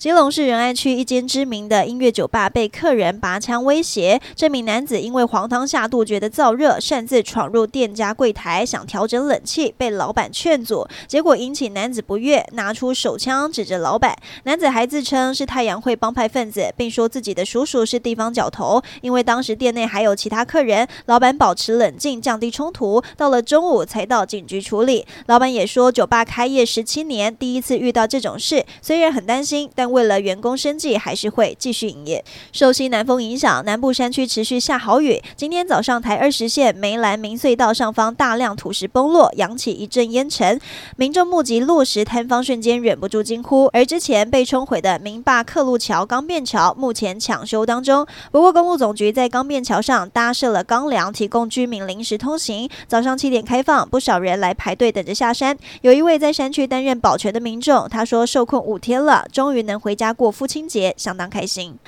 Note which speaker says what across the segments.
Speaker 1: 基隆市仁爱区一间知名的音乐酒吧被客人拔枪威胁，这名男子因为黄汤下肚觉得燥热，擅自闯入店家柜台想调整冷气，被老板劝阻，结果引起男子不悦，拿出手枪指着老板。男子还自称是太阳会帮派分子，并说自己的叔叔是地方角头。因为当时店内还有其他客人，老板保持冷静，降低冲突，到了中午才到警局处理。老板也说，酒吧开业十七年，第一次遇到这种事，虽然很担心，但。为了员工生计，还是会继续营业。受西南风影响，南部山区持续下好雨。今天早上，台二十线梅兰明隧道上方大量土石崩落，扬起一阵烟尘。民众目击落石坍方瞬间，忍不住惊呼。而之前被冲毁的明坝客路桥钢便桥，目前抢修当中。不过，公路总局在钢便桥上搭设了钢梁，提供居民临时通行。早上七点开放，不少人来排队等着下山。有一位在山区担任保全的民众，他说受困五天了，终于能。回家过父亲节，相当开心。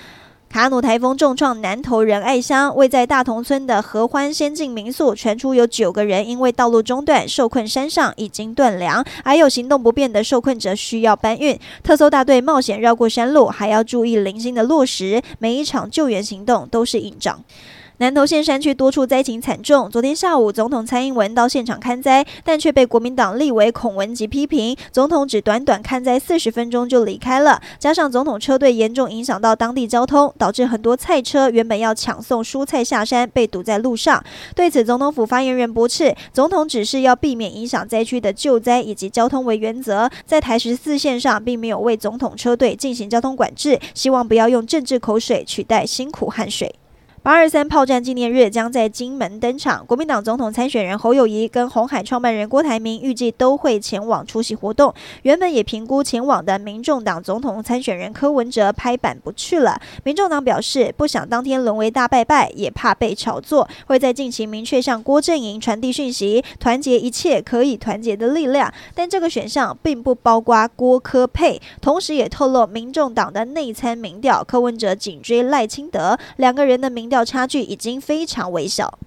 Speaker 1: 卡努台风重创南投仁爱乡，位在大同村的合欢仙境民宿传出有九个人因为道路中断受困山上，已经断粮，还有行动不便的受困者需要搬运。特搜大队冒险绕过山路，还要注意零星的落石，每一场救援行动都是硬仗。南投县山区多处灾情惨重。昨天下午，总统蔡英文到现场看灾，但却被国民党立委孔文吉批评。总统只短短看灾四十分钟就离开了，加上总统车队严重影响到当地交通，导致很多菜车原本要抢送蔬菜下山，被堵在路上。对此，总统府发言人驳斥，总统只是要避免影响灾区的救灾以及交通为原则，在台十四线上并没有为总统车队进行交通管制，希望不要用政治口水取代辛苦汗水。八二三炮战纪念日将在金门登场，国民党总统参选人侯友谊跟红海创办人郭台铭预计都会前往出席活动。原本也评估前往的民众党总统参选人柯文哲拍板不去了。民众党表示不想当天沦为大拜拜，也怕被炒作，会在近期明确向郭阵营传递讯息，团结一切可以团结的力量。但这个选项并不包括郭柯配，同时也透露民众党的内参民调，柯文哲紧追赖清德，两个人的民。调差距已经非常微小。